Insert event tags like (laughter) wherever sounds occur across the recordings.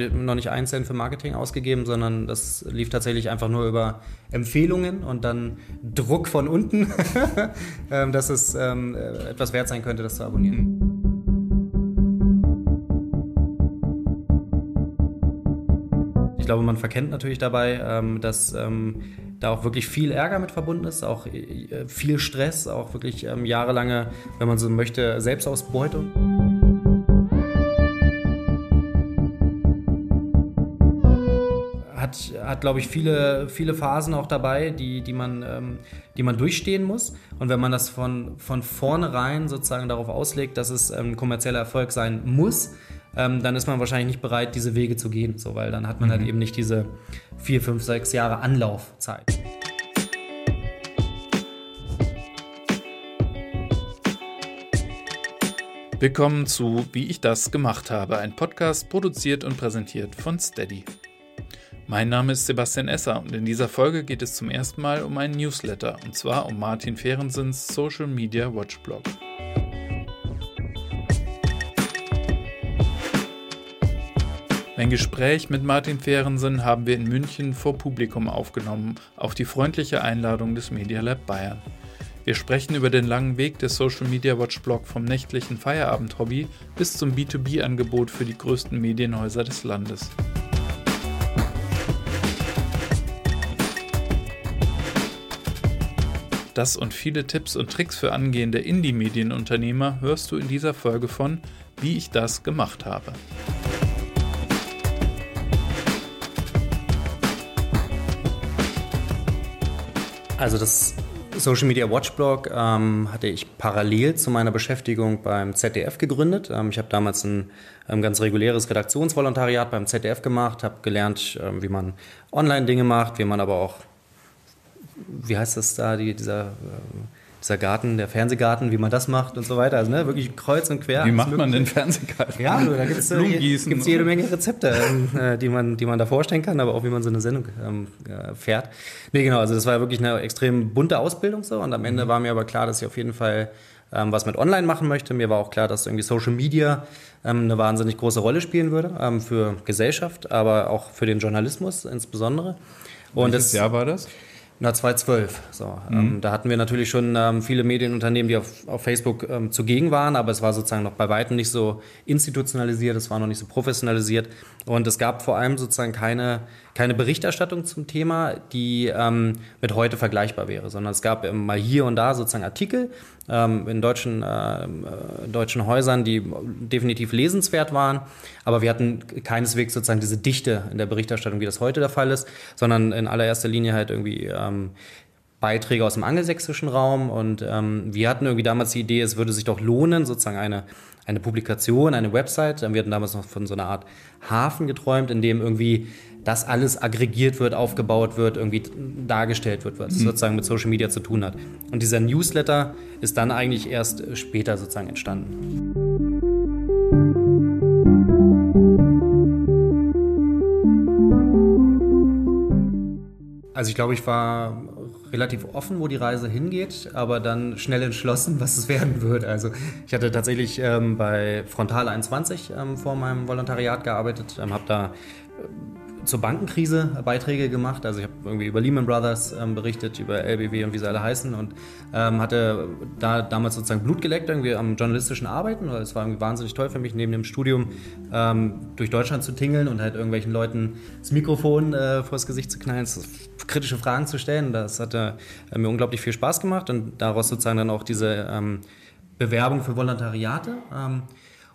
Also noch nicht einzeln für Marketing ausgegeben, sondern das lief tatsächlich einfach nur über Empfehlungen und dann Druck von unten, (laughs) ähm, dass es ähm, etwas wert sein könnte, das zu abonnieren. Ich glaube, man verkennt natürlich dabei, ähm, dass da auch wirklich viel Ärger mit verbunden ist, auch äh, viel Stress, auch wirklich jahrelange, wenn man so möchte, Selbstausbeutung. Hat, hat glaube ich, viele, viele Phasen auch dabei, die, die, man, ähm, die man durchstehen muss. Und wenn man das von, von vornherein sozusagen darauf auslegt, dass es ein ähm, kommerzieller Erfolg sein muss, ähm, dann ist man wahrscheinlich nicht bereit, diese Wege zu gehen, so, weil dann hat man halt mhm. halt eben nicht diese vier, fünf, sechs Jahre Anlaufzeit. Willkommen zu Wie ich das gemacht habe, ein Podcast produziert und präsentiert von Steady. Mein Name ist Sebastian Esser und in dieser Folge geht es zum ersten Mal um einen Newsletter und zwar um Martin Fehrensens Social Media Watch Blog. Ein Gespräch mit Martin Fehrensen haben wir in München vor Publikum aufgenommen, auf die freundliche Einladung des Media Lab Bayern. Wir sprechen über den langen Weg des Social Media Watch Blog vom nächtlichen Feierabend-Hobby bis zum B2B-Angebot für die größten Medienhäuser des Landes. Das und viele Tipps und Tricks für angehende Indie-Medienunternehmer hörst du in dieser Folge von Wie ich das gemacht habe. Also das Social Media Watchblog ähm, hatte ich parallel zu meiner Beschäftigung beim ZDF gegründet. Ähm, ich habe damals ein ähm, ganz reguläres Redaktionsvolontariat beim ZDF gemacht, habe gelernt, ähm, wie man Online-Dinge macht, wie man aber auch wie heißt das da, die, dieser, äh, dieser Garten, der Fernsehgarten, wie man das macht und so weiter. Also ne, wirklich kreuz und quer. Wie macht man den Fernsehgarten? Ja, da gibt es äh, jede Menge Rezepte, äh, die, man, die man da vorstellen kann, aber auch wie man so eine Sendung ähm, äh, fährt. Nee, genau, also das war wirklich eine extrem bunte Ausbildung so und am Ende mhm. war mir aber klar, dass ich auf jeden Fall ähm, was mit Online machen möchte. Mir war auch klar, dass irgendwie Social Media ähm, eine wahnsinnig große Rolle spielen würde ähm, für Gesellschaft, aber auch für den Journalismus insbesondere. Und Welches das, Jahr war das? Na, 2012. So, mhm. ähm, da hatten wir natürlich schon ähm, viele Medienunternehmen, die auf, auf Facebook ähm, zugegen waren, aber es war sozusagen noch bei weitem nicht so institutionalisiert, es war noch nicht so professionalisiert. Und es gab vor allem sozusagen keine, keine Berichterstattung zum Thema, die ähm, mit heute vergleichbar wäre, sondern es gab mal hier und da sozusagen Artikel ähm, in deutschen, äh, deutschen Häusern, die definitiv lesenswert waren, aber wir hatten keineswegs sozusagen diese Dichte in der Berichterstattung, wie das heute der Fall ist, sondern in allererster Linie halt irgendwie ähm, Beiträge aus dem angelsächsischen Raum und ähm, wir hatten irgendwie damals die Idee, es würde sich doch lohnen, sozusagen eine eine Publikation, eine Website. Wir hatten damals noch von so einer Art Hafen geträumt, in dem irgendwie das alles aggregiert wird, aufgebaut wird, irgendwie dargestellt wird, was mhm. sozusagen mit Social Media zu tun hat. Und dieser Newsletter ist dann eigentlich erst später sozusagen entstanden. Also ich glaube, ich war relativ offen, wo die Reise hingeht, aber dann schnell entschlossen, (laughs) was es werden wird. Also ich hatte tatsächlich ähm, bei Frontal 21 ähm, vor meinem Volontariat gearbeitet, ähm, habe da zur Bankenkrise Beiträge gemacht. Also ich habe irgendwie über Lehman Brothers ähm, berichtet, über LBW und wie sie alle heißen und ähm, hatte da damals sozusagen Blut geleckt irgendwie am journalistischen Arbeiten. Es war irgendwie wahnsinnig toll für mich, neben dem Studium ähm, durch Deutschland zu tingeln und halt irgendwelchen Leuten das Mikrofon äh, vors Gesicht zu knallen, kritische Fragen zu stellen. Das hatte äh, mir unglaublich viel Spaß gemacht und daraus sozusagen dann auch diese ähm, Bewerbung für Volontariate.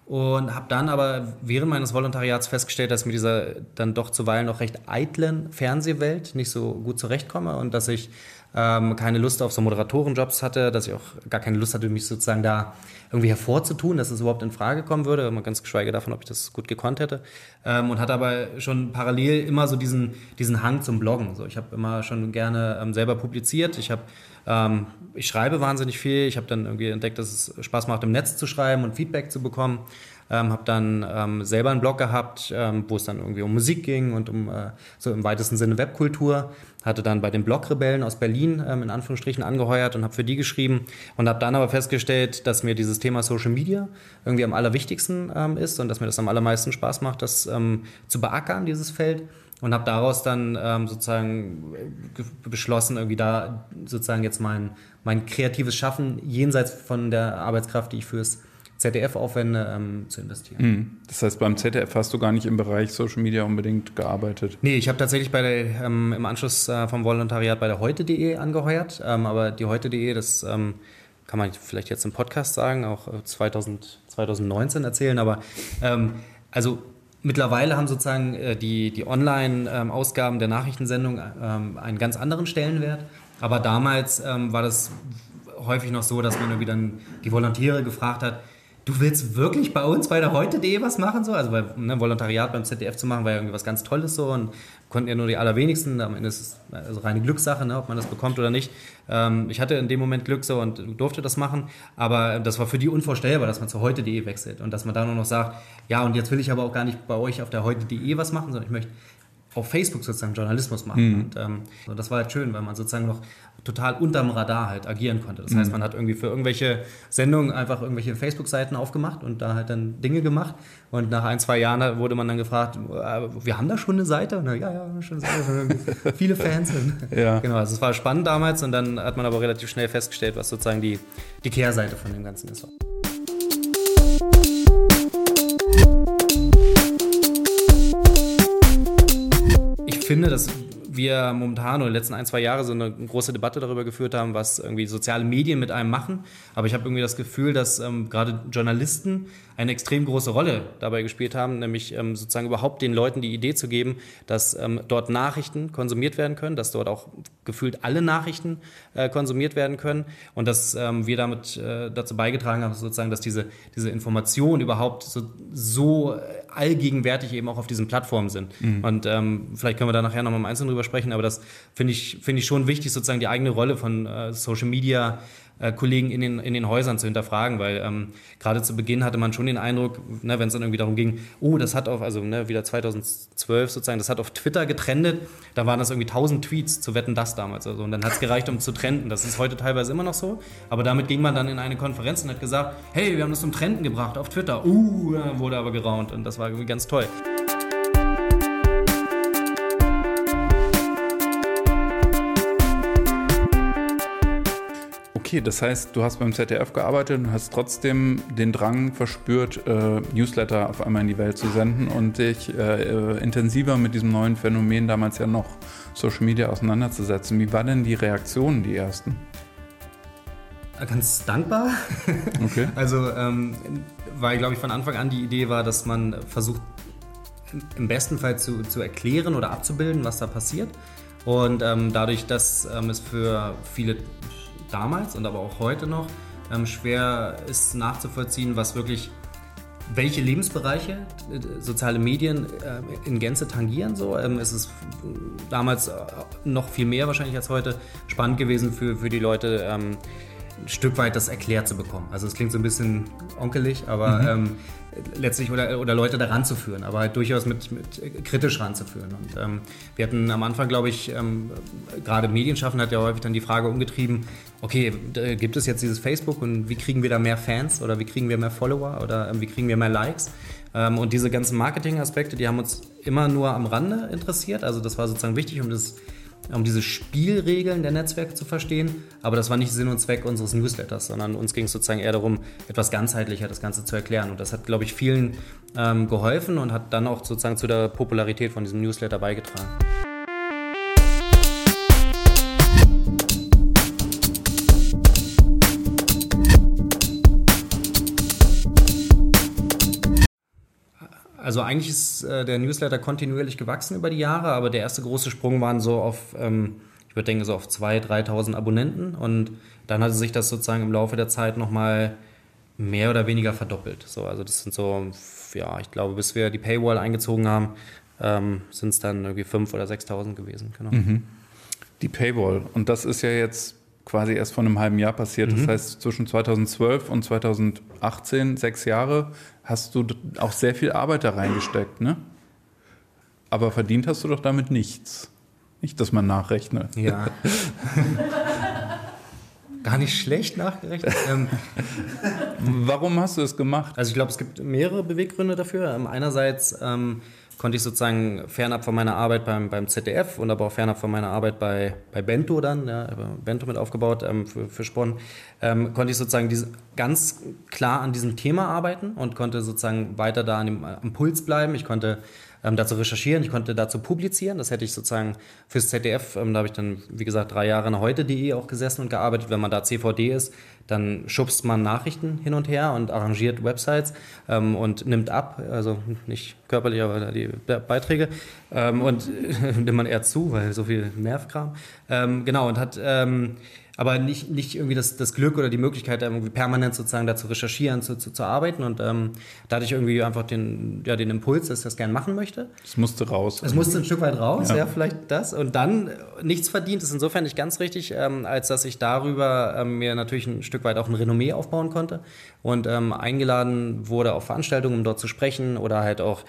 Und habe dann aber während meines Volontariats festgestellt, dass ich mit dieser dann doch zuweilen noch recht eitlen Fernsehwelt nicht so gut zurechtkomme und dass ich ähm, keine Lust auf so Moderatorenjobs hatte, dass ich auch gar keine Lust hatte, mich sozusagen da irgendwie hervorzutun, dass es überhaupt in Frage kommen würde, mal ganz geschweige davon, ob ich das gut gekonnt hätte. Ähm, und hatte aber schon parallel immer so diesen, diesen Hang zum Bloggen. So, ich habe immer schon gerne ähm, selber publiziert. Ich habe ähm, ich schreibe wahnsinnig viel. Ich habe dann irgendwie entdeckt, dass es Spaß macht, im Netz zu schreiben und Feedback zu bekommen. Ähm, habe dann ähm, selber einen Blog gehabt, ähm, wo es dann irgendwie um Musik ging und um äh, so im weitesten Sinne Webkultur. Hatte dann bei den Blogrebellen aus Berlin ähm, in Anführungsstrichen angeheuert und habe für die geschrieben und habe dann aber festgestellt, dass mir dieses Thema Social Media irgendwie am allerwichtigsten ähm, ist und dass mir das am allermeisten Spaß macht, das ähm, zu beackern, dieses Feld und habe daraus dann ähm, sozusagen beschlossen, irgendwie da sozusagen jetzt mein, mein kreatives Schaffen jenseits von der Arbeitskraft, die ich fürs ZDF aufwende, ähm, zu investieren. Mhm. Das heißt, beim ZDF hast du gar nicht im Bereich Social Media unbedingt gearbeitet? Nee, ich habe tatsächlich bei der, ähm, im Anschluss äh, vom Volontariat bei der heute.de angeheuert. Ähm, aber die heute.de, das ähm, kann man vielleicht jetzt im Podcast sagen, auch 2000, äh, 2019 erzählen. Aber ähm, also mittlerweile haben sozusagen äh, die, die Online-Ausgaben der Nachrichtensendung ähm, einen ganz anderen Stellenwert. Aber damals ähm, war das häufig noch so, dass man irgendwie dann die Volontiere gefragt hat, du willst wirklich bei uns bei der heute.de was machen? So? Also bei ne, Volontariat beim ZDF zu machen, war ja irgendwie was ganz Tolles so und konnten ja nur die allerwenigsten. Am Ende ist es also reine Glückssache, ne, ob man das bekommt oder nicht. Ähm, ich hatte in dem Moment Glück so und durfte das machen, aber das war für die unvorstellbar, dass man zu heute.de wechselt und dass man da nur noch sagt, ja und jetzt will ich aber auch gar nicht bei euch auf der heute.de was machen, sondern ich möchte auf Facebook sozusagen Journalismus machen. Mhm. Und ähm, das war halt schön, weil man sozusagen noch total unterm Radar halt agieren konnte. Das heißt, mhm. man hat irgendwie für irgendwelche Sendungen einfach irgendwelche Facebook-Seiten aufgemacht und da halt dann Dinge gemacht. Und nach ein, zwei Jahren wurde man dann gefragt, äh, wir haben da schon eine Seite? Und, ja, ja, schon eine Seite. (laughs) Viele Fans. ja. Genau, also es war spannend damals und dann hat man aber relativ schnell festgestellt, was sozusagen die, die Kehrseite von dem Ganzen ist. Ich finde, dass wir momentan oder die letzten ein, zwei Jahre so eine große Debatte darüber geführt haben, was irgendwie soziale Medien mit einem machen. Aber ich habe irgendwie das Gefühl, dass ähm, gerade Journalisten eine extrem große Rolle dabei gespielt haben, nämlich ähm, sozusagen überhaupt den Leuten die Idee zu geben, dass ähm, dort Nachrichten konsumiert werden können, dass dort auch gefühlt alle Nachrichten äh, konsumiert werden können und dass ähm, wir damit äh, dazu beigetragen haben, sozusagen, dass diese, diese Informationen überhaupt so, so allgegenwärtig eben auch auf diesen Plattformen sind. Mhm. Und ähm, vielleicht können wir da nachher nochmal im Einzelnen drüber sprechen, aber das finde ich, finde ich schon wichtig, sozusagen die eigene Rolle von äh, Social Media äh, Kollegen in den, in den Häusern zu hinterfragen, weil ähm, gerade zu Beginn hatte man schon den Eindruck, ne, wenn es dann irgendwie darum ging, oh, das hat auf, also ne, wieder 2012 sozusagen, das hat auf Twitter getrendet, da waren das irgendwie 1000 Tweets zu Wetten, das damals. Also, und dann hat es gereicht, um zu trenden. Das ist heute teilweise immer noch so, aber damit ging man dann in eine Konferenz und hat gesagt, hey, wir haben das zum Trenden gebracht auf Twitter. Uh, wurde aber geraunt und das war irgendwie ganz toll. Okay, das heißt, du hast beim ZDF gearbeitet und hast trotzdem den Drang verspürt, äh, Newsletter auf einmal in die Welt zu senden und dich äh, äh, intensiver mit diesem neuen Phänomen, damals ja noch Social Media, auseinanderzusetzen. Wie war denn die Reaktion, die ersten? Ganz dankbar. Okay. (laughs) also, ähm, weil, glaube ich, von Anfang an die Idee war, dass man versucht, im besten Fall zu, zu erklären oder abzubilden, was da passiert. Und ähm, dadurch, dass ähm, es für viele damals und aber auch heute noch ähm, schwer ist nachzuvollziehen, was wirklich welche Lebensbereiche äh, soziale Medien äh, in Gänze tangieren. So. Ähm, es ist damals äh, noch viel mehr wahrscheinlich als heute spannend gewesen für, für die Leute, ähm, ein Stück weit das erklärt zu bekommen. Also es klingt so ein bisschen onkelig, aber mhm. ähm, letztlich oder, oder Leute da ranzuführen, aber halt durchaus mit, mit kritisch ranzuführen. Und ähm, wir hatten am Anfang, glaube ich, ähm, gerade Medienschaffen hat ja häufig dann die Frage umgetrieben, okay, gibt es jetzt dieses Facebook und wie kriegen wir da mehr Fans oder wie kriegen wir mehr Follower oder ähm, wie kriegen wir mehr Likes? Ähm, und diese ganzen Marketing-Aspekte, die haben uns immer nur am Rande interessiert. Also das war sozusagen wichtig, um das um diese Spielregeln der Netzwerke zu verstehen. Aber das war nicht Sinn und Zweck unseres Newsletters, sondern uns ging es sozusagen eher darum, etwas ganzheitlicher das Ganze zu erklären. Und das hat, glaube ich, vielen ähm, geholfen und hat dann auch sozusagen zu der Popularität von diesem Newsletter beigetragen. Also eigentlich ist äh, der Newsletter kontinuierlich gewachsen über die Jahre, aber der erste große Sprung waren so auf, ähm, ich würde denken, so auf 2.000, 3.000 Abonnenten und dann hatte sich das sozusagen im Laufe der Zeit nochmal mehr oder weniger verdoppelt. So, also das sind so, ja, ich glaube, bis wir die Paywall eingezogen haben, ähm, sind es dann irgendwie 5.000 oder 6.000 gewesen. Genau. Mhm. Die Paywall, und das ist ja jetzt quasi erst vor einem halben Jahr passiert. Mhm. Das heißt, zwischen 2012 und 2018, sechs Jahre, hast du auch sehr viel Arbeit da reingesteckt, ne? Aber verdient hast du doch damit nichts. Nicht, dass man nachrechnet. Ja. (laughs) Gar nicht schlecht nachgerechnet. Ähm, Warum hast du es gemacht? Also ich glaube, es gibt mehrere Beweggründe dafür. Ähm, einerseits ähm, konnte ich sozusagen fernab von meiner Arbeit beim, beim ZDF und aber auch fernab von meiner Arbeit bei, bei Bento dann, ja, Bento mit aufgebaut ähm, für, für Spon, ähm, konnte ich sozusagen diese, ganz klar an diesem Thema arbeiten und konnte sozusagen weiter da an dem, am Puls bleiben. Ich konnte ähm, dazu recherchieren, ich konnte dazu publizieren. Das hätte ich sozusagen fürs ZDF, ähm, da habe ich dann, wie gesagt, drei Jahre nach heute.de auch gesessen und gearbeitet. Wenn man da CVD ist, dann schubst man Nachrichten hin und her und arrangiert Websites ähm, und nimmt ab, also nicht körperlich, aber die Beiträge ähm, und (laughs) nimmt man eher zu, weil so viel Nervkram. Ähm, genau, und hat ähm, aber nicht, nicht irgendwie das, das Glück oder die Möglichkeit, irgendwie permanent sozusagen da zu recherchieren, zu, zu, zu arbeiten. Und ähm, da hatte ich irgendwie einfach den, ja, den Impuls, dass ich das gerne machen möchte. Es musste raus. Es musste ein Stück weit raus, ja, ja vielleicht das. Und dann nichts verdient ist insofern nicht ganz richtig, ähm, als dass ich darüber ähm, mir natürlich ein Stück weit auch ein Renommee aufbauen konnte und ähm, eingeladen wurde auf Veranstaltungen, um dort zu sprechen oder halt auch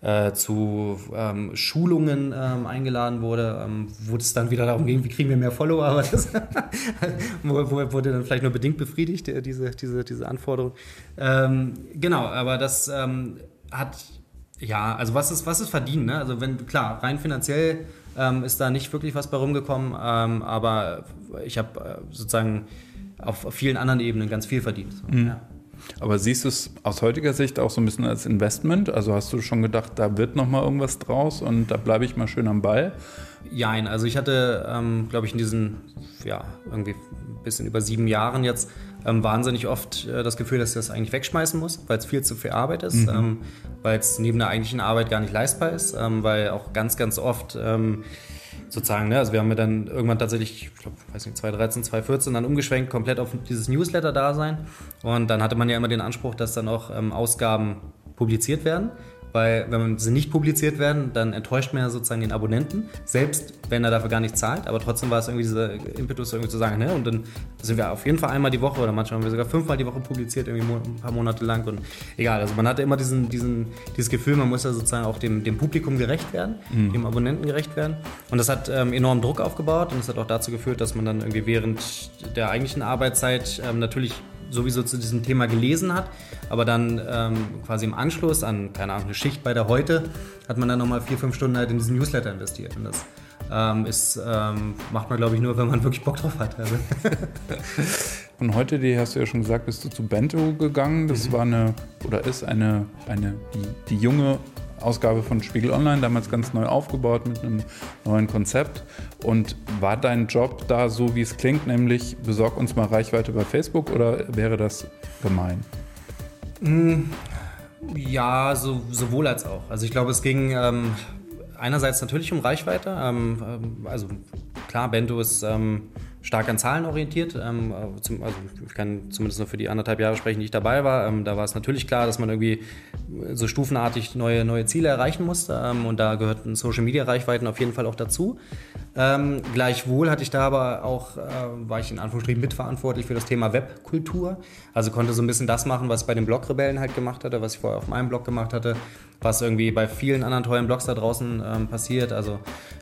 äh, zu ähm, Schulungen ähm, eingeladen wurde, ähm, wo es dann wieder darum ging, wie kriegen wir mehr Follower, aber das (laughs) wurde dann vielleicht nur bedingt befriedigt, äh, diese, diese, diese Anforderung. Ähm, genau, aber das ähm, hat, ja, also was ist, was ist verdient, ne? Also wenn, klar, rein finanziell ähm, ist da nicht wirklich was bei rumgekommen, aber ich habe äh, sozusagen auf, auf, vielen anderen Ebenen ganz viel verdient. So, mhm. ja. Aber siehst du es aus heutiger Sicht auch so ein bisschen als Investment? Also hast du schon gedacht, da wird noch mal irgendwas draus und da bleibe ich mal schön am Ball? Jein, also ich hatte, ähm, glaube ich, in diesen, ja, irgendwie ein bisschen über sieben Jahren jetzt ähm, wahnsinnig oft äh, das Gefühl, dass ich das eigentlich wegschmeißen muss, weil es viel zu viel Arbeit ist, mhm. ähm, weil es neben der eigentlichen Arbeit gar nicht leistbar ist, ähm, weil auch ganz, ganz oft ähm, sozusagen. Ne? Also wir haben ja dann irgendwann tatsächlich, ich glaube, weiß nicht, 2013, 2014 dann umgeschwenkt, komplett auf dieses Newsletter-Dasein. Und dann hatte man ja immer den Anspruch, dass dann auch ähm, Ausgaben publiziert werden weil wenn sie nicht publiziert werden, dann enttäuscht man ja sozusagen den Abonnenten, selbst wenn er dafür gar nicht zahlt, aber trotzdem war es irgendwie dieser Impetus irgendwie zu sagen, ne, und dann sind wir auf jeden Fall einmal die Woche oder manchmal haben wir sogar fünfmal die Woche publiziert, irgendwie ein paar Monate lang und egal, also man hatte immer diesen, diesen, dieses Gefühl, man muss ja sozusagen auch dem, dem Publikum gerecht werden, mhm. dem Abonnenten gerecht werden. Und das hat ähm, enormen Druck aufgebaut und es hat auch dazu geführt, dass man dann irgendwie während der eigentlichen Arbeitszeit ähm, natürlich sowieso zu diesem Thema gelesen hat, aber dann ähm, quasi im Anschluss an, keine Ahnung, eine Schicht bei der Heute, hat man dann nochmal vier, fünf Stunden halt in diesen Newsletter investiert. Und das ähm, ist, ähm, macht man, glaube ich, nur, wenn man wirklich Bock drauf hat. Also. (laughs) Und heute, die hast du ja schon gesagt, bist du zu Bento gegangen. Das mhm. war eine, oder ist eine, eine die, die junge Ausgabe von Spiegel Online, damals ganz neu aufgebaut mit einem neuen Konzept. Und war dein Job da so, wie es klingt, nämlich besorg uns mal Reichweite bei Facebook oder wäre das gemein? Hm, ja, so, sowohl als auch. Also ich glaube, es ging ähm, einerseits natürlich um Reichweite. Ähm, ähm also klar, Bento ist ähm, stark an Zahlen orientiert. Ähm, zum, also ich kann zumindest nur für die anderthalb Jahre sprechen, die ich dabei war. Ähm, da war es natürlich klar, dass man irgendwie so stufenartig neue, neue Ziele erreichen musste. Ähm, und da gehörten Social Media Reichweiten auf jeden Fall auch dazu. Gleichwohl hatte ich da aber auch, äh, war ich in Anführungsstrichen mitverantwortlich für das Thema Webkultur. Also konnte so ein bisschen das machen, was ich bei den Blogrebellen halt gemacht hatte, was ich vorher auf meinem Blog gemacht hatte, was irgendwie bei vielen anderen tollen Blogs da draußen ähm, passiert. Also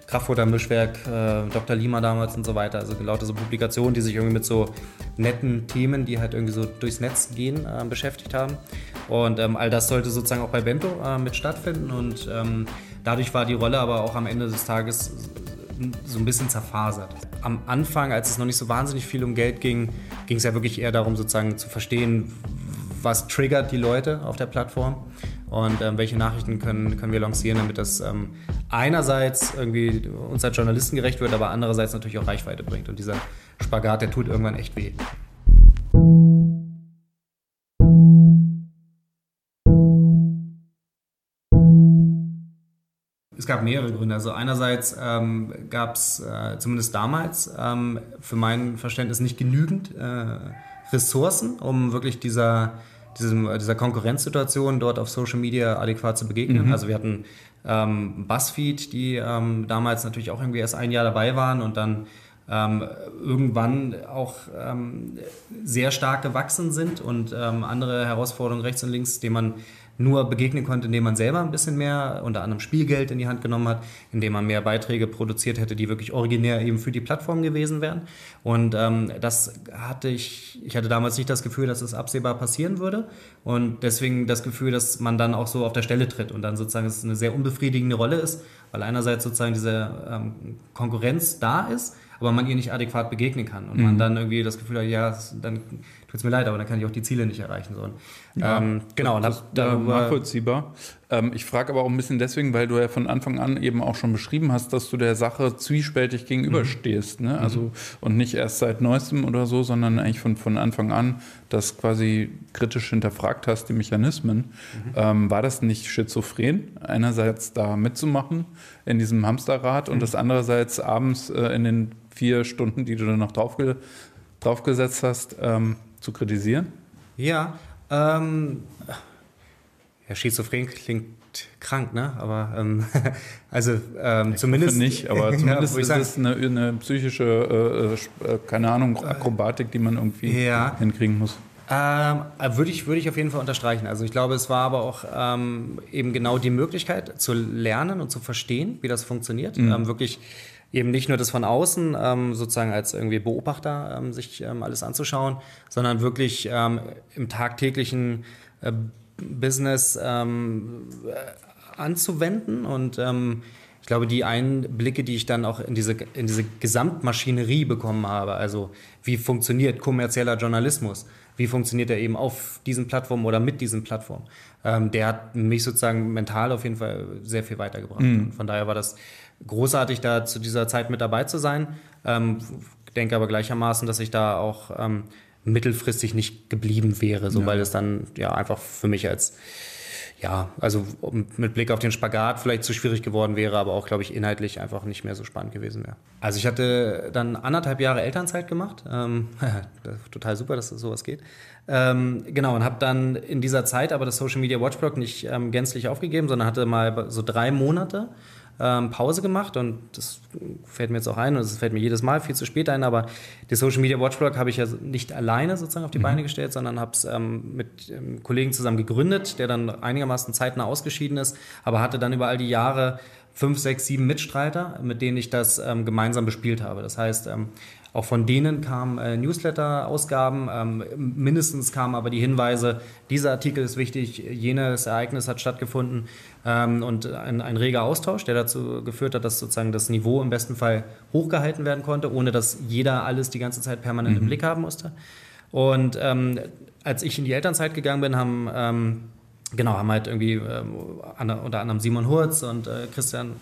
Kraftfutter Mischwerk, äh, Dr. Lima damals und so weiter. Also lauter so Publikationen, die sich irgendwie mit so netten Themen, die halt irgendwie so durchs Netz gehen, äh, beschäftigt haben. Und ähm, all das sollte sozusagen auch bei Bento äh, mit stattfinden. Und ähm, dadurch war die Rolle aber auch am Ende des Tages so ein bisschen zerfasert. Am Anfang, als es noch nicht so wahnsinnig viel um Geld ging, ging es ja wirklich eher darum, sozusagen zu verstehen, was triggert die Leute auf der Plattform und ähm, welche Nachrichten können, können wir lancieren, damit das ähm, einerseits irgendwie uns als Journalisten gerecht wird, aber andererseits natürlich auch Reichweite bringt. Und dieser Spagat, der tut irgendwann echt weh. Es gab mehrere Gründe. Also einerseits ähm, gab es äh, zumindest damals ähm, für mein Verständnis nicht genügend äh, Ressourcen, um wirklich dieser, diesem, dieser Konkurrenzsituation dort auf Social Media adäquat zu begegnen. Mhm. Also wir hatten ähm, Buzzfeed, die ähm, damals natürlich auch irgendwie erst ein Jahr dabei waren und dann ähm, irgendwann auch ähm, sehr stark gewachsen sind und ähm, andere Herausforderungen rechts und links, denen man nur begegnen konnte, indem man selber ein bisschen mehr, unter anderem Spielgeld in die Hand genommen hat, indem man mehr Beiträge produziert hätte, die wirklich originär eben für die Plattform gewesen wären. Und ähm, das hatte ich, ich hatte damals nicht das Gefühl, dass es absehbar passieren würde. Und deswegen das Gefühl, dass man dann auch so auf der Stelle tritt und dann sozusagen es eine sehr unbefriedigende Rolle ist, weil einerseits sozusagen diese ähm, Konkurrenz da ist, aber man ihr nicht adäquat begegnen kann und mhm. man dann irgendwie das Gefühl hat, ja, dann tut es mir leid, aber dann kann ich auch die Ziele nicht erreichen. So. Ja, ähm, genau, das, ist nachvollziehbar. Ähm, ich frage aber auch ein bisschen deswegen, weil du ja von Anfang an eben auch schon beschrieben hast, dass du der Sache zwiespältig gegenüberstehst. Mhm. Ne? Also, mhm. Und nicht erst seit neuestem oder so, sondern eigentlich von, von Anfang an das quasi kritisch hinterfragt hast, die Mechanismen. Mhm. Ähm, war das nicht schizophren, einerseits da mitzumachen in diesem Hamsterrad und mhm. das andererseits abends äh, in den vier Stunden, die du dann noch draufge draufgesetzt hast, ähm, zu kritisieren? Ja, ähm, ja, schizophren klingt krank, ne? Aber ähm, (laughs) also ähm, ich zumindest nicht, aber (laughs) zumindest ja, ist sagen, es eine, eine psychische, äh, äh, keine Ahnung, Akrobatik, die man irgendwie ja. hinkriegen muss. Ähm, würde ich würde ich auf jeden Fall unterstreichen. Also ich glaube, es war aber auch ähm, eben genau die Möglichkeit zu lernen und zu verstehen, wie das funktioniert, mhm. ähm, wirklich eben nicht nur das von außen ähm, sozusagen als irgendwie Beobachter ähm, sich ähm, alles anzuschauen, sondern wirklich ähm, im tagtäglichen äh, Business ähm, äh, anzuwenden und ähm, ich glaube, die Einblicke, die ich dann auch in diese, in diese Gesamtmaschinerie bekommen habe, also wie funktioniert kommerzieller Journalismus, wie funktioniert er eben auf diesen Plattformen oder mit diesen Plattformen, der hat mich sozusagen mental auf jeden Fall sehr viel weitergebracht. Mhm. von daher war das großartig, da zu dieser Zeit mit dabei zu sein. Ähm, denke aber gleichermaßen, dass ich da auch ähm, mittelfristig nicht geblieben wäre, so ja. weil es dann ja einfach für mich als ja, also mit Blick auf den Spagat vielleicht zu schwierig geworden wäre, aber auch, glaube ich, inhaltlich einfach nicht mehr so spannend gewesen wäre. Also ich hatte dann anderthalb Jahre Elternzeit gemacht. Ähm, (laughs) total super, dass das sowas geht. Ähm, genau, und habe dann in dieser Zeit aber das Social Media Watchblog nicht ähm, gänzlich aufgegeben, sondern hatte mal so drei Monate ähm, Pause gemacht und das fällt mir jetzt auch ein und das fällt mir jedes Mal viel zu spät ein, aber die Social Media Watchblog habe ich ja nicht alleine sozusagen auf die mhm. Beine gestellt, sondern habe es ähm, mit einem Kollegen zusammen gegründet, der dann einigermaßen zeitnah ausgeschieden ist, aber hatte dann über all die Jahre fünf, sechs, sieben Mitstreiter, mit denen ich das ähm, gemeinsam bespielt habe. Das heißt, ähm, auch von denen kamen äh, Newsletter-Ausgaben. Ähm, mindestens kamen aber die Hinweise, dieser Artikel ist wichtig, jenes Ereignis hat stattgefunden ähm, und ein, ein, reger Austausch, der dazu geführt hat, dass sozusagen das Niveau im besten Fall hochgehalten werden konnte, ohne dass jeder alles die ganze Zeit permanent mhm. im Blick haben musste. Und ähm, als ich in die Elternzeit gegangen bin, haben ähm, genau haben halt irgendwie ähm, unter anderem Simon Hurz und äh, Christian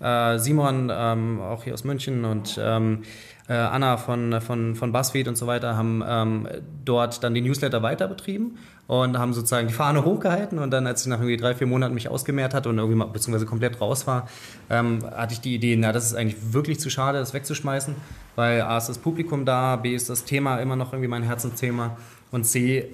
äh, Simon, ähm, auch hier aus München und ähm, äh, Anna von, von, von BuzzFeed und so weiter haben ähm, dort dann die Newsletter weiter betrieben und haben sozusagen die Fahne hochgehalten und dann, als ich nach irgendwie drei, vier Monaten mich ausgemehrt hatte und irgendwie mal, beziehungsweise komplett raus war, ähm, hatte ich die Idee, na, das ist eigentlich wirklich zu schade, das wegzuschmeißen, weil A ist das Publikum da, B ist das Thema immer noch irgendwie mein Herzensthema und C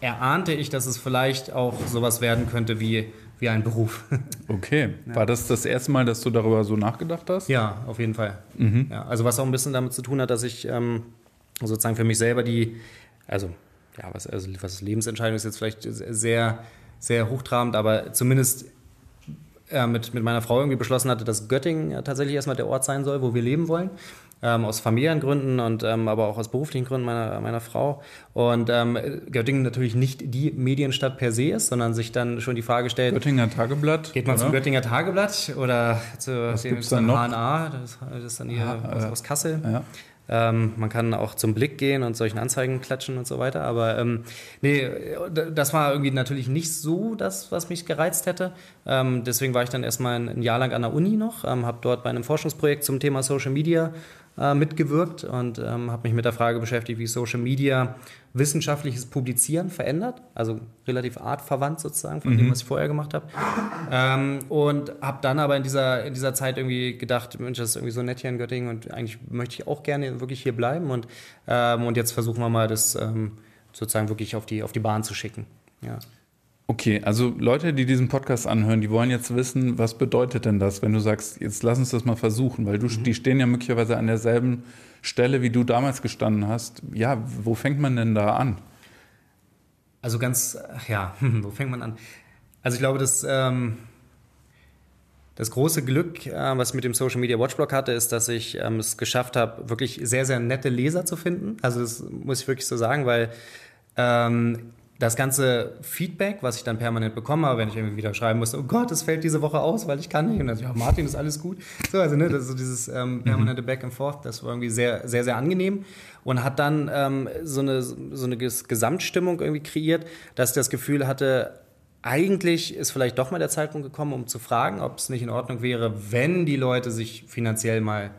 erahnte ich, dass es vielleicht auch sowas werden könnte wie wie ein Beruf. (laughs) Okay. Ja. War das das erste Mal, dass du darüber so nachgedacht hast? Ja, auf jeden Fall. Mhm. Ja, also was auch ein bisschen damit zu tun hat, dass ich ähm, sozusagen für mich selber die, also ja, was, also was Lebensentscheidung ist jetzt vielleicht sehr, sehr hochtrabend, aber zumindest äh, mit, mit meiner Frau irgendwie beschlossen hatte, dass Göttingen tatsächlich erstmal der Ort sein soll, wo wir leben wollen ähm, aus Familiengründen und ähm, aber auch aus beruflichen Gründen meiner, meiner Frau. Und ähm, Göttingen natürlich nicht die Medienstadt per se ist, sondern sich dann schon die Frage stellt: Göttinger Tageblatt? Geht man oder? zum Göttinger Tageblatt oder zu Was dem, zum HNA? Das, das, ist dann hier ah, aus, aus Kassel. Ja. Ähm, man kann auch zum Blick gehen und solchen Anzeigen klatschen und so weiter. Aber ähm, nee, das war irgendwie natürlich nicht so das, was mich gereizt hätte. Ähm, deswegen war ich dann erstmal ein, ein Jahr lang an der Uni noch, ähm, habe dort bei einem Forschungsprojekt zum Thema Social Media äh, mitgewirkt und ähm, habe mich mit der Frage beschäftigt, wie Social Media wissenschaftliches Publizieren verändert, also relativ artverwandt sozusagen von mhm. dem, was ich vorher gemacht habe. Ähm, und habe dann aber in dieser, in dieser Zeit irgendwie gedacht, Mensch, das ist irgendwie so nett hier in Göttingen und eigentlich möchte ich auch gerne wirklich hier bleiben und, ähm, und jetzt versuchen wir mal das ähm, sozusagen wirklich auf die, auf die Bahn zu schicken. Ja. Okay, also Leute, die diesen Podcast anhören, die wollen jetzt wissen, was bedeutet denn das, wenn du sagst, jetzt lass uns das mal versuchen, weil du, mhm. die stehen ja möglicherweise an derselben Stelle, wie du damals gestanden hast. Ja, wo fängt man denn da an? Also ganz, ja, (laughs) wo fängt man an? Also ich glaube, dass ähm, das große Glück, äh, was ich mit dem Social Media Watchblog hatte, ist, dass ich ähm, es geschafft habe, wirklich sehr, sehr nette Leser zu finden. Also das muss ich wirklich so sagen, weil ähm, das ganze Feedback, was ich dann permanent bekomme, wenn ich irgendwie wieder schreiben muss, oh Gott, es fällt diese Woche aus, weil ich kann nicht. Und dann, ja, Martin, ist alles gut. So, also, ne, das ist so dieses ähm, mhm. permanente Back and Forth, das war irgendwie sehr, sehr, sehr angenehm und hat dann ähm, so, eine, so eine Gesamtstimmung irgendwie kreiert, dass ich das Gefühl hatte, eigentlich ist vielleicht doch mal der Zeitpunkt gekommen, um zu fragen, ob es nicht in Ordnung wäre, wenn die Leute sich finanziell mal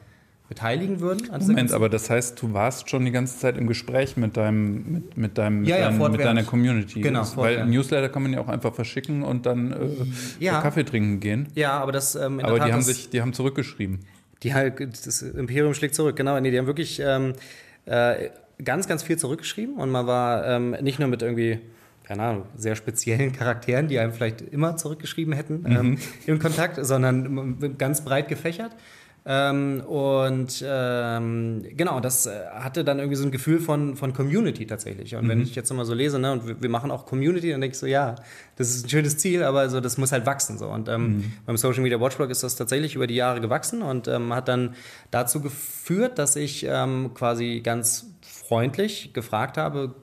beteiligen würden. Moment, aber das heißt, du warst schon die ganze Zeit im Gespräch mit deinem, mit, mit deinem, ja, ja, dein, mit deiner Community. Genau. Weil Newsletter kann man ja auch einfach verschicken und dann äh, ja. Kaffee trinken gehen. Ja, aber das. Ähm, aber die haben sich, die haben zurückgeschrieben. Die halt, das Imperium schlägt zurück, genau. Nee, die haben wirklich ähm, äh, ganz, ganz viel zurückgeschrieben und man war ähm, nicht nur mit irgendwie keine Ahnung, sehr speziellen (laughs) Charakteren, die einem vielleicht immer zurückgeschrieben hätten, mhm. ähm, im Kontakt, sondern ganz breit gefächert. Ähm, und ähm, genau, das äh, hatte dann irgendwie so ein Gefühl von, von Community tatsächlich. Und mhm. wenn ich jetzt immer so lese, ne, und wir, wir, machen auch Community, dann denke ich so, ja, das ist ein schönes Ziel, aber so, das muss halt wachsen. So. Und ähm, mhm. beim Social Media Watchblog ist das tatsächlich über die Jahre gewachsen und ähm, hat dann dazu geführt, dass ich ähm, quasi ganz freundlich gefragt habe,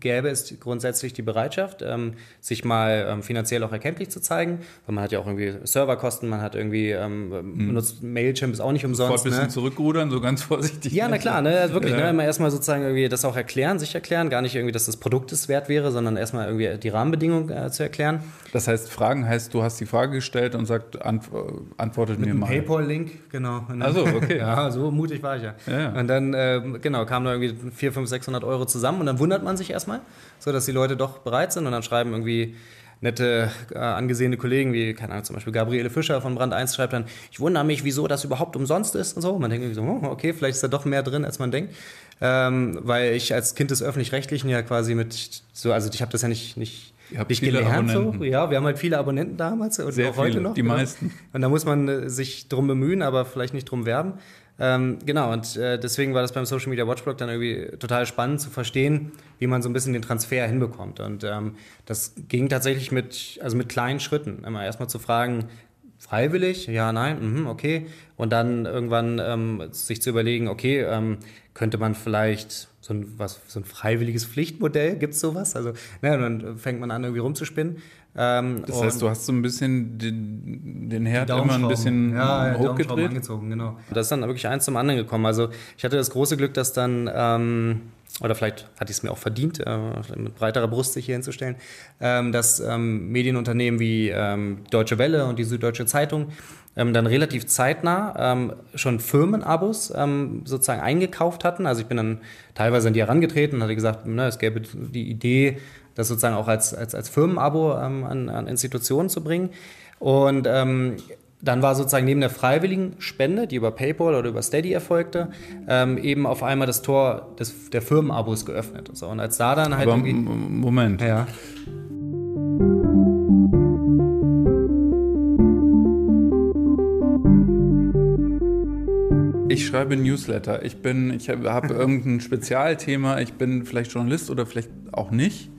gäbe es grundsätzlich die Bereitschaft, ähm, sich mal ähm, finanziell auch erkenntlich zu zeigen, weil man hat ja auch irgendwie Serverkosten, man hat irgendwie ähm, mhm. benutzt Mailchimp ist auch nicht umsonst. Sofort ein bisschen ne? zurückrudern, so ganz vorsichtig. Ja, na klar, ne, also (laughs) wirklich, ne, ja. ne, immer erstmal sozusagen irgendwie das auch erklären, sich erklären, gar nicht irgendwie, dass das Produkt es wert wäre, sondern erstmal irgendwie die Rahmenbedingungen äh, zu erklären. Das heißt, Fragen heißt, du hast die Frage gestellt und sagt, ant antwortet Mit mir mal. PayPal-Link, genau. Also okay. (laughs) ja, so mutig war ich ja. ja, ja. Und dann, äh, genau, kamen da irgendwie 400, 500, 600 Euro zusammen und dann wundert man sich erstmal so dass die Leute doch bereit sind und dann schreiben irgendwie nette, äh, angesehene Kollegen, wie, keine Ahnung, zum Beispiel Gabriele Fischer von Brand 1 schreibt dann, ich wundere mich, wieso das überhaupt umsonst ist und so. Man denkt irgendwie so, oh, okay, vielleicht ist da doch mehr drin, als man denkt. Ähm, weil ich als Kind des Öffentlich-Rechtlichen ja quasi mit, so, also ich habe das ja nicht, nicht nicht gelernt so. Ja, wir haben halt viele Abonnenten damals und Sehr auch heute viele, noch. Die genau. meisten. Und da muss man äh, sich drum bemühen, aber vielleicht nicht drum werben. Ähm, genau, und äh, deswegen war das beim Social Media Watchblog dann irgendwie total spannend zu verstehen, wie man so ein bisschen den Transfer hinbekommt. Und ähm, das ging tatsächlich mit, also mit kleinen Schritten. Immer erstmal zu fragen, freiwillig, ja, nein, mh, okay. Und dann irgendwann ähm, sich zu überlegen, okay, ähm, könnte man vielleicht so ein, was, so ein freiwilliges Pflichtmodell, gibt es sowas? Also, ne, dann fängt man an, irgendwie rumzuspinnen. Ähm, das heißt, du hast so ein bisschen den, den Herd immer ein bisschen ja, hochgedreht? angezogen, genau. Das ist dann wirklich eins zum anderen gekommen. Also ich hatte das große Glück, dass dann, ähm, oder vielleicht hatte ich es mir auch verdient, äh, mit breiterer Brust sich hier hinzustellen, ähm, dass ähm, Medienunternehmen wie ähm, Deutsche Welle und die Süddeutsche Zeitung ähm, dann relativ zeitnah ähm, schon Firmenabos ähm, sozusagen eingekauft hatten. Also ich bin dann teilweise an die herangetreten und hatte gesagt, ne, es gäbe die Idee, das sozusagen auch als, als, als Firmenabo ähm, an, an Institutionen zu bringen. Und ähm, dann war sozusagen neben der freiwilligen Spende, die über PayPal oder über Steady erfolgte, ähm, eben auf einmal das Tor des, der Firmenabos geöffnet. So, und als da dann halt Aber. Moment. Ja. Ich schreibe Newsletter. Ich bin, ich habe (laughs) irgendein Spezialthema. Ich bin vielleicht Journalist oder vielleicht auch nicht.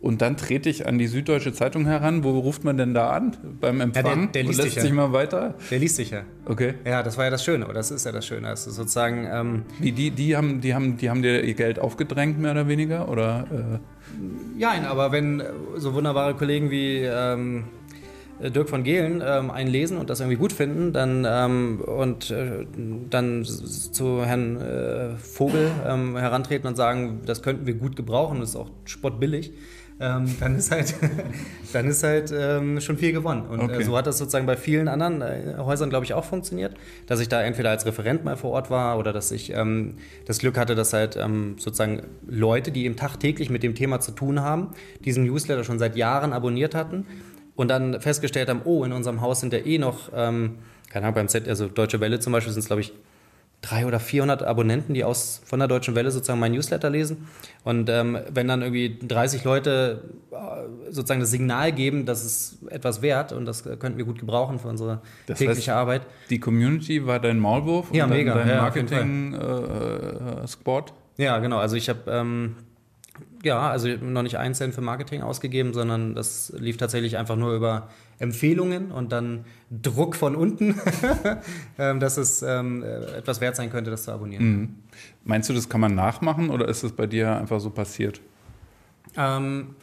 Und dann trete ich an die Süddeutsche Zeitung heran. Wo ruft man denn da an? Beim Empfang? Ja, der, der liest sich, sich mal weiter? Der liest sich ja. Okay. Ja, das war ja das Schöne, oder das ist ja das Schöne. Also sozusagen. Ähm die, die, die, haben, die, haben, die haben dir ihr Geld aufgedrängt, mehr oder weniger? Oder, äh? Ja, aber wenn so wunderbare Kollegen wie. Ähm äh, Dirk von Gehlen ähm, einlesen und das irgendwie gut finden, dann ähm, und äh, dann zu Herrn äh, Vogel ähm, herantreten und sagen, das könnten wir gut gebrauchen, das ist auch spottbillig. Ähm, dann ist halt, (laughs) dann ist halt ähm, schon viel gewonnen. Und äh, okay. äh, so hat das sozusagen bei vielen anderen äh, Häusern, glaube ich, auch funktioniert, dass ich da entweder als Referent mal vor Ort war oder dass ich ähm, das Glück hatte, dass halt ähm, sozusagen Leute, die eben tagtäglich mit dem Thema zu tun haben, diesen Newsletter schon seit Jahren abonniert hatten und dann festgestellt haben, oh, in unserem Haus sind ja eh noch, ähm, keine Ahnung, beim Z, also Deutsche Welle zum Beispiel sind es, glaube ich, drei oder 400 Abonnenten, die aus von der Deutschen Welle sozusagen mein Newsletter lesen. Und ähm, wenn dann irgendwie 30 Leute äh, sozusagen das Signal geben, dass es etwas wert und das könnten wir gut gebrauchen für unsere das tägliche heißt, Arbeit. Die Community war dein Maulwurf ja, und mega. dein ja, Marketing-Squad? Äh, ja, genau. Also ich habe ähm, ja, also noch nicht einen Cent für Marketing ausgegeben, sondern das lief tatsächlich einfach nur über Empfehlungen und dann Druck von unten, (laughs) ähm, dass es ähm, etwas wert sein könnte, das zu abonnieren. Mhm. Meinst du, das kann man nachmachen oder ist es bei dir einfach so passiert? Ähm,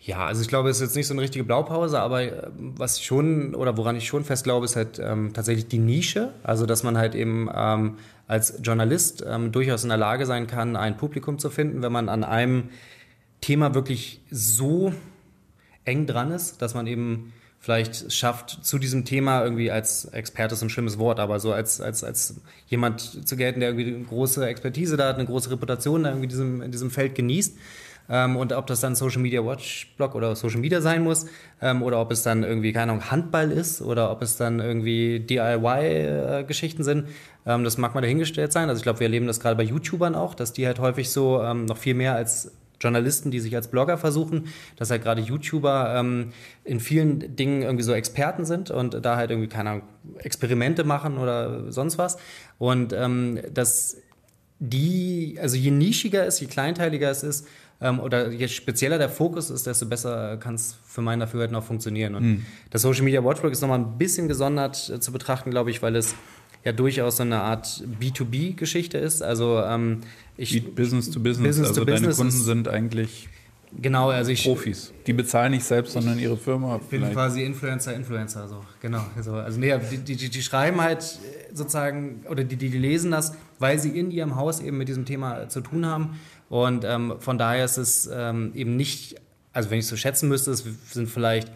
ja, also ich glaube, es ist jetzt nicht so eine richtige Blaupause, aber äh, was ich schon oder woran ich schon fest glaube, ist halt ähm, tatsächlich die Nische. Also, dass man halt eben ähm, als Journalist ähm, durchaus in der Lage sein kann, ein Publikum zu finden, wenn man an einem Thema wirklich so eng dran ist, dass man eben vielleicht schafft, zu diesem Thema irgendwie als Experte ist ein schlimmes Wort, aber so als, als, als jemand zu gelten, der irgendwie eine große Expertise da hat, eine große Reputation da irgendwie in diesem, in diesem Feld genießt. Ähm, und ob das dann Social Media Watch Blog oder Social Media sein muss, ähm, oder ob es dann irgendwie, keine Ahnung, Handball ist, oder ob es dann irgendwie DIY-Geschichten sind, ähm, das mag mal dahingestellt sein. Also ich glaube, wir erleben das gerade bei YouTubern auch, dass die halt häufig so ähm, noch viel mehr als Journalisten, die sich als Blogger versuchen, dass halt gerade YouTuber ähm, in vielen Dingen irgendwie so Experten sind und da halt irgendwie, keine Ahnung, Experimente machen oder sonst was. Und ähm, dass die, also je nischiger es, je kleinteiliger es ist, ähm, oder je spezieller der Fokus ist, desto besser kann es für mein Dafürhalten auch funktionieren. Und mhm. das Social Media Watchwork ist nochmal ein bisschen gesondert äh, zu betrachten, glaube ich, weil es ja durchaus so eine Art B2B-Geschichte ist. Also ähm, ich Business to Business. Business also to deine Kunden sind eigentlich Genau, also ich. Profis. Die bezahlen nicht selbst, sondern ihre Firma. Ich bin vielleicht. quasi Influencer, Influencer, so. Genau. Also, also nee, die, die, die schreiben halt sozusagen, oder die, die lesen das, weil sie in ihrem Haus eben mit diesem Thema zu tun haben. Und ähm, von daher ist es ähm, eben nicht, also wenn ich so schätzen müsste, es sind vielleicht,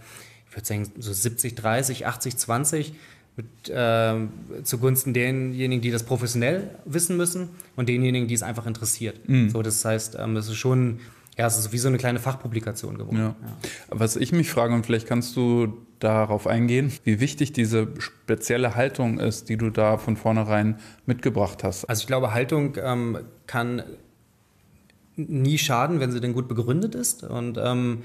ich würde sagen, so 70, 30, 80, 20 mit, äh, zugunsten denjenigen, die das professionell wissen müssen und denjenigen, die es einfach interessiert. Mhm. So, das heißt, ähm, das ist schon, ja, es ist wie so eine kleine Fachpublikation geworden. Ja. Ja. Was ich mich frage, und vielleicht kannst du darauf eingehen, wie wichtig diese spezielle Haltung ist, die du da von vornherein mitgebracht hast. Also ich glaube, Haltung ähm, kann nie schaden, wenn sie denn gut begründet ist. Und ähm,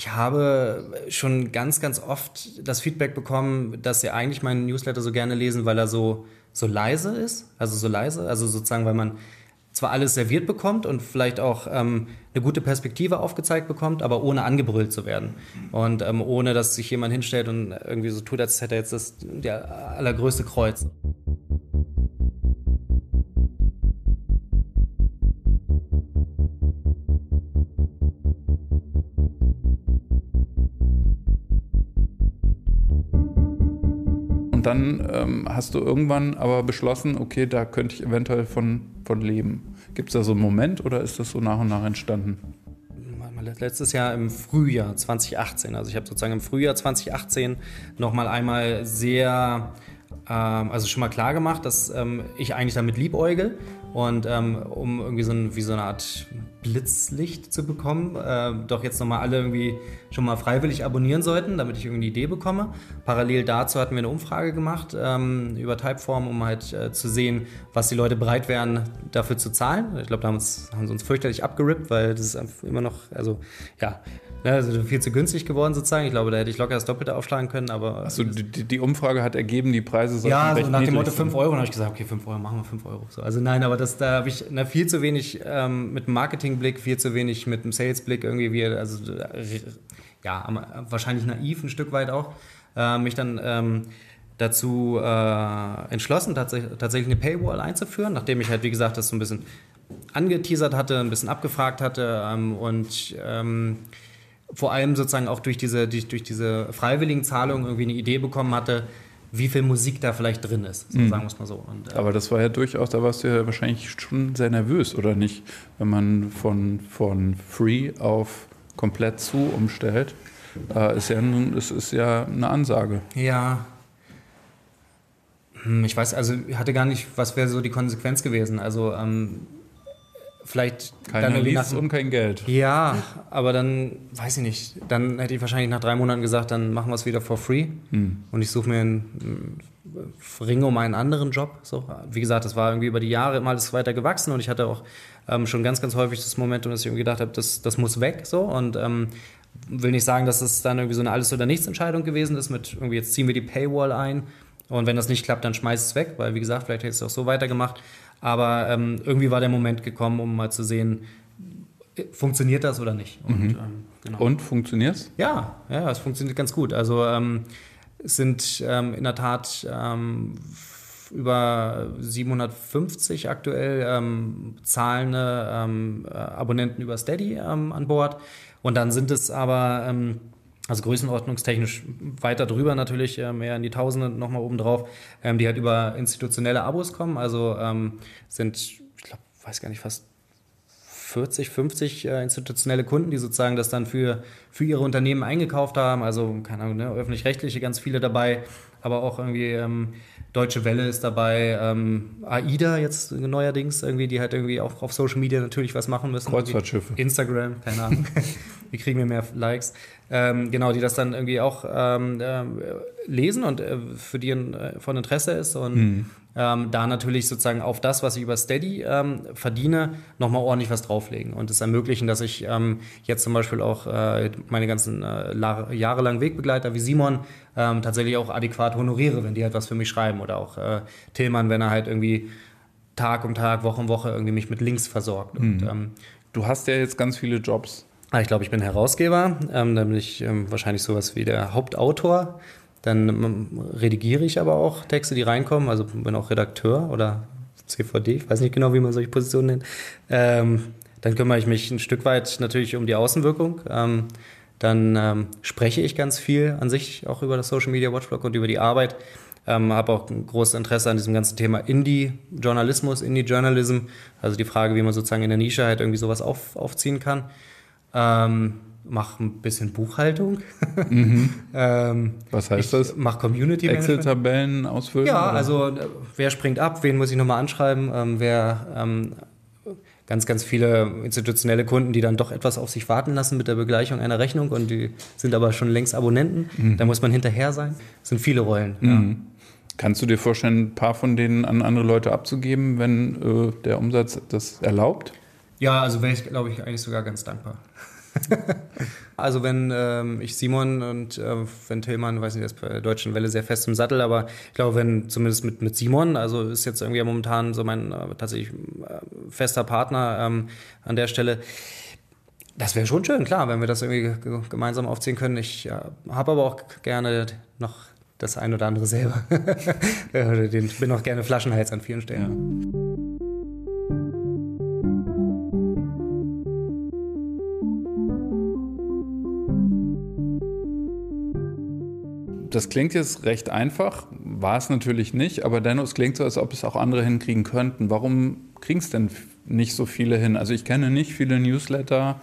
ich habe schon ganz, ganz oft das Feedback bekommen, dass sie eigentlich meinen Newsletter so gerne lesen, weil er so, so leise ist. Also so leise, also sozusagen, weil man zwar alles serviert bekommt und vielleicht auch ähm, eine gute Perspektive aufgezeigt bekommt, aber ohne angebrüllt zu werden. Und ähm, ohne, dass sich jemand hinstellt und irgendwie so tut, als hätte er jetzt das der allergrößte Kreuz. Dann ähm, hast du irgendwann aber beschlossen, okay, da könnte ich eventuell von, von leben. Gibt es da so einen Moment oder ist das so nach und nach entstanden? Letztes Jahr im Frühjahr 2018. Also ich habe sozusagen im Frühjahr 2018 nochmal einmal sehr, ähm, also schon mal klar gemacht, dass ähm, ich eigentlich damit liebäugel und ähm, um irgendwie so, ein, wie so eine Art Blitzlicht zu bekommen, äh, doch jetzt nochmal alle irgendwie schon mal freiwillig abonnieren sollten, damit ich irgendwie eine Idee bekomme. Parallel dazu hatten wir eine Umfrage gemacht ähm, über Typeform, um halt äh, zu sehen, was die Leute bereit wären, dafür zu zahlen. Ich glaube, da haben, uns, haben sie uns fürchterlich abgerippt, weil das ist immer noch, also ja, Ne, also viel zu günstig geworden sozusagen. Ich glaube, da hätte ich locker das Doppelte aufschlagen können, aber. Also die, die Umfrage hat ergeben, die Preise sollten Ja, so nach dem Motto 5 Euro. dann habe ich gesagt, okay, 5 Euro, machen wir 5 Euro. So, also nein, aber das, da habe ich na, viel zu wenig ähm, mit dem Marketingblick, viel zu wenig mit dem Salesblick irgendwie, wie, also ja, wahrscheinlich naiv ein Stück weit auch, äh, mich dann ähm, dazu äh, entschlossen, tatsächlich, tatsächlich eine Paywall einzuführen, nachdem ich halt, wie gesagt, das so ein bisschen angeteasert hatte, ein bisschen abgefragt hatte ähm, und ähm, vor allem sozusagen auch durch diese, durch, durch diese freiwilligen Zahlungen irgendwie eine Idee bekommen hatte, wie viel Musik da vielleicht drin ist, so mhm. sagen wir es mal so. Und, äh, Aber das war ja durchaus, da warst du ja wahrscheinlich schon sehr nervös, oder nicht? Wenn man von, von Free auf komplett zu umstellt, äh, ist ja, es ist ja eine Ansage. Ja. Hm, ich weiß, also ich hatte gar nicht, was wäre so die Konsequenz gewesen. Also ähm, vielleicht keine dann Leads und kein Geld. Ja, aber dann weiß ich nicht. Dann hätte ich wahrscheinlich nach drei Monaten gesagt, dann machen wir es wieder for free hm. und ich suche mir einen ringe um einen anderen Job. So, wie gesagt, das war irgendwie über die Jahre immer alles weiter gewachsen und ich hatte auch ähm, schon ganz, ganz häufig das Momentum, dass ich irgendwie gedacht habe, das, das muss weg. So und ähm, will nicht sagen, dass es dann irgendwie so eine Alles- oder Nichts-Entscheidung gewesen ist mit irgendwie jetzt ziehen wir die Paywall ein und wenn das nicht klappt, dann schmeiß es weg, weil wie gesagt, vielleicht hätte ich es auch so weitergemacht. Aber ähm, irgendwie war der Moment gekommen, um mal zu sehen, funktioniert das oder nicht. Und, mhm. ähm, genau. Und funktioniert es? Ja, ja, es funktioniert ganz gut. Also ähm, es sind ähm, in der Tat ähm, über 750 aktuell ähm, zahlende äh, Abonnenten über Steady an Bord. Und dann sind es aber, also größenordnungstechnisch weiter drüber natürlich, äh, mehr in die Tausende nochmal oben drauf, ähm, die halt über institutionelle Abos kommen. Also ähm, sind, ich glaube, weiß gar nicht, fast 40, 50 äh, institutionelle Kunden, die sozusagen das dann für, für ihre Unternehmen eingekauft haben. Also, keine Ahnung, ne, öffentlich-rechtliche ganz viele dabei, aber auch irgendwie ähm, Deutsche Welle ist dabei, ähm, AIDA jetzt neuerdings irgendwie, die halt irgendwie auch auf Social Media natürlich was machen müssen. Kreuzfahrtschiffe. Instagram, keine Ahnung. (laughs) die kriegen wir mehr Likes. Ähm, genau, die das dann irgendwie auch ähm, äh, lesen und äh, für die äh, von Interesse ist und mhm. ähm, da natürlich sozusagen auf das, was ich über Steady ähm, verdiene, nochmal ordentlich was drauflegen und es ermöglichen, dass ich ähm, jetzt zum Beispiel auch äh, meine ganzen äh, jahrelangen Wegbegleiter wie Simon ähm, tatsächlich auch adäquat honoriere, wenn die halt was für mich schreiben oder auch äh, Tillmann, wenn er halt irgendwie Tag um Tag, Woche um Woche irgendwie mich mit Links versorgt. Mhm. Und, ähm, du hast ja jetzt ganz viele Jobs. Ah, ich glaube, ich bin Herausgeber, ähm, dann bin ich ähm, wahrscheinlich sowas wie der Hauptautor. Dann ähm, redigiere ich aber auch Texte, die reinkommen. Also bin auch Redakteur oder CVD, ich weiß nicht genau, wie man solche Positionen nennt. Ähm, dann kümmere ich mich ein Stück weit natürlich um die Außenwirkung. Ähm, dann ähm, spreche ich ganz viel an sich auch über das Social Media Watchblog und über die Arbeit. Ähm, habe auch ein großes Interesse an diesem ganzen Thema Indie-Journalismus, Indie-Journalism. Also die Frage, wie man sozusagen in der Nische halt irgendwie sowas auf, aufziehen kann. Ähm, mach ein bisschen Buchhaltung. Mhm. (laughs) ähm, Was heißt das? Mach Community Excel-Tabellen ausfüllen? Ja, oder? also äh, wer springt ab, wen muss ich nochmal anschreiben, ähm, wer ähm, ganz, ganz viele institutionelle Kunden, die dann doch etwas auf sich warten lassen mit der Begleichung einer Rechnung und die sind aber schon längst Abonnenten. Mhm. Da muss man hinterher sein. Das sind viele Rollen. Mhm. Ja. Kannst du dir vorstellen, ein paar von denen an andere Leute abzugeben, wenn äh, der Umsatz das erlaubt? Ja, also wäre ich, glaube ich, eigentlich sogar ganz dankbar. (laughs) also wenn ähm, ich Simon und äh, wenn Tillmann, weiß nicht, ist bei der Deutschen Welle sehr fest im Sattel, aber ich glaube, wenn zumindest mit, mit Simon, also ist jetzt irgendwie momentan so mein äh, tatsächlich äh, fester Partner ähm, an der Stelle. Das wäre schon schön, klar, wenn wir das irgendwie gemeinsam aufziehen können. Ich äh, habe aber auch gerne noch das ein oder andere selber. (laughs) ich bin auch gerne Flaschenhals an vielen Stellen. Ja. Das klingt jetzt recht einfach, war es natürlich nicht, aber dennoch, es klingt so, als ob es auch andere hinkriegen könnten. Warum kriegen es denn nicht so viele hin? Also ich kenne nicht viele Newsletter,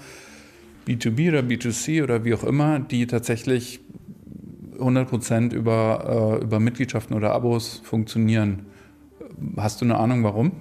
B2B oder B2C oder wie auch immer, die tatsächlich 100% über, äh, über Mitgliedschaften oder Abos funktionieren. Hast du eine Ahnung, warum?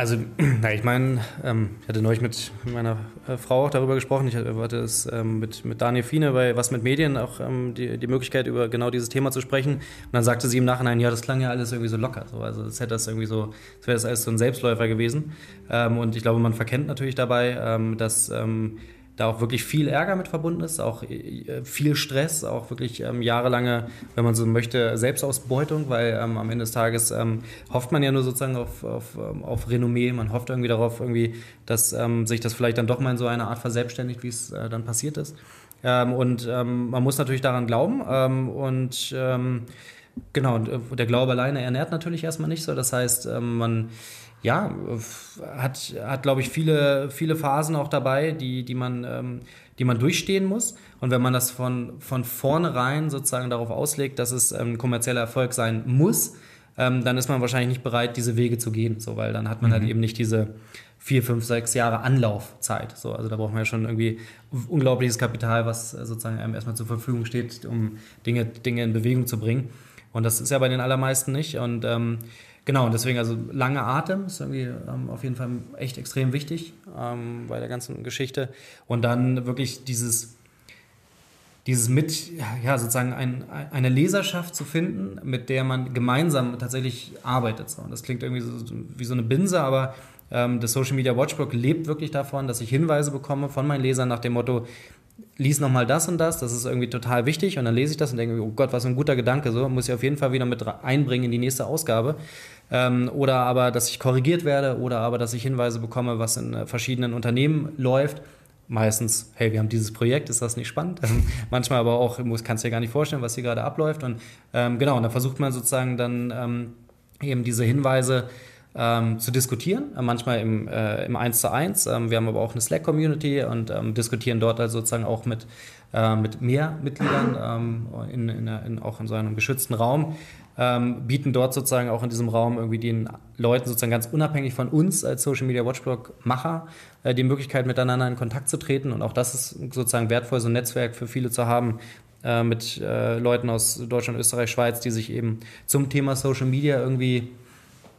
Also, (clears throat) na, ich meine, ähm, ich hatte neulich mit meiner äh, Frau auch darüber gesprochen. Ich hatte es ähm, mit, mit Daniel Fiene bei Was mit Medien auch ähm, die, die Möglichkeit, über genau dieses Thema zu sprechen. Und dann sagte sie im Nachhinein, ja, das klang ja alles irgendwie so locker. So. Also, das hätte das irgendwie so, das wäre das alles so ein Selbstläufer gewesen. Ähm, und ich glaube, man verkennt natürlich dabei, ähm, dass ähm, da auch wirklich viel Ärger mit verbunden ist, auch äh, viel Stress, auch wirklich ähm, jahrelange, wenn man so möchte, Selbstausbeutung, weil ähm, am Ende des Tages ähm, hofft man ja nur sozusagen auf, auf, ähm, auf Renommee, man hofft irgendwie darauf, irgendwie, dass ähm, sich das vielleicht dann doch mal in so einer Art verselbstständigt, wie es äh, dann passiert ist. Ähm, und man muss natürlich daran glauben und genau, äh, der Glaube alleine ernährt natürlich erstmal nicht so. Das heißt, man ja, hat, hat glaube ich, viele, viele Phasen auch dabei, die, die, man, ähm, die man durchstehen muss. Und wenn man das von, von vornherein sozusagen darauf auslegt, dass es ein ähm, kommerzieller Erfolg sein muss, ähm, dann ist man wahrscheinlich nicht bereit, diese Wege zu gehen, so, weil dann hat man halt mhm. halt eben nicht diese vier, fünf, sechs Jahre Anlaufzeit. So, also da braucht man ja schon irgendwie unglaubliches Kapital, was sozusagen einem erstmal zur Verfügung steht, um Dinge, Dinge in Bewegung zu bringen. Und das ist ja bei den allermeisten nicht. Und ähm, Genau, und deswegen also lange Atem ist irgendwie ähm, auf jeden Fall echt extrem wichtig ähm, bei der ganzen Geschichte. Und dann wirklich dieses, dieses mit, ja, sozusagen ein, eine Leserschaft zu finden, mit der man gemeinsam tatsächlich arbeitet. So. Und das klingt irgendwie so, wie so eine Binse, aber ähm, das Social Media Watchbook lebt wirklich davon, dass ich Hinweise bekomme von meinen Lesern nach dem Motto, lies nochmal das und das, das ist irgendwie total wichtig und dann lese ich das und denke, oh Gott, was ein guter Gedanke, so muss ich auf jeden Fall wieder mit einbringen in die nächste Ausgabe. Ähm, oder aber, dass ich korrigiert werde oder aber, dass ich Hinweise bekomme, was in äh, verschiedenen Unternehmen läuft meistens, hey, wir haben dieses Projekt, ist das nicht spannend? Ähm, (laughs) manchmal aber auch, kannst du dir gar nicht vorstellen, was hier gerade abläuft. Und ähm, genau, und da versucht man sozusagen dann ähm, eben diese Hinweise ähm, zu diskutieren, äh, manchmal im, äh, im 1 zu 1. Ähm, wir haben aber auch eine Slack-Community und ähm, diskutieren dort also sozusagen auch mit, äh, mit mehr Mitgliedern, in, in, in, auch in so einem geschützten Raum ähm, bieten dort sozusagen auch in diesem Raum irgendwie den Leuten sozusagen ganz unabhängig von uns als Social Media Watchblog Macher äh, die Möglichkeit miteinander in Kontakt zu treten und auch das ist sozusagen wertvoll, so ein Netzwerk für viele zu haben äh, mit äh, Leuten aus Deutschland, Österreich, Schweiz, die sich eben zum Thema Social Media irgendwie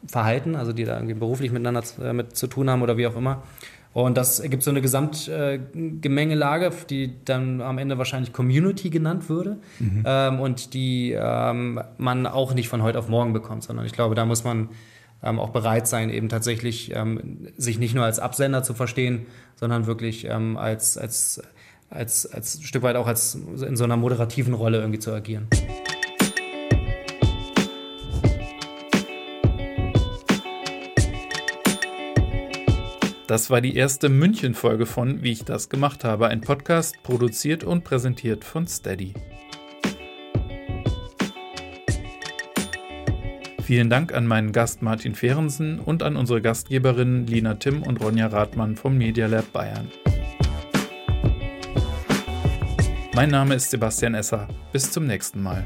verhalten, also die da irgendwie beruflich miteinander äh, mit zu tun haben oder wie auch immer. Und das ergibt so eine Gesamtgemengelage, äh, die dann am Ende wahrscheinlich Community genannt würde mhm. ähm, und die ähm, man auch nicht von heute auf morgen bekommt, sondern ich glaube, da muss man ähm, auch bereit sein, eben tatsächlich ähm, sich nicht nur als Absender zu verstehen, sondern wirklich ähm, als, als, als, als ein Stück weit auch als in so einer moderativen Rolle irgendwie zu agieren. Das war die erste München-Folge von Wie ich das gemacht habe, ein Podcast produziert und präsentiert von Steady. Vielen Dank an meinen Gast Martin Fehrensen und an unsere Gastgeberinnen Lina Timm und Ronja Rathmann vom Media Lab Bayern. Mein Name ist Sebastian Esser. Bis zum nächsten Mal.